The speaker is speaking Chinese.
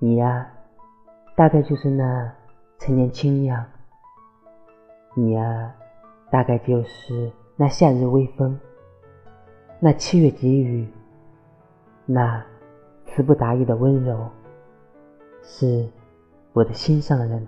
你呀，大概就是那陈年清酿；你呀，大概就是那夏日微风，那七月急雨，那词不达意的温柔，是我的心上人。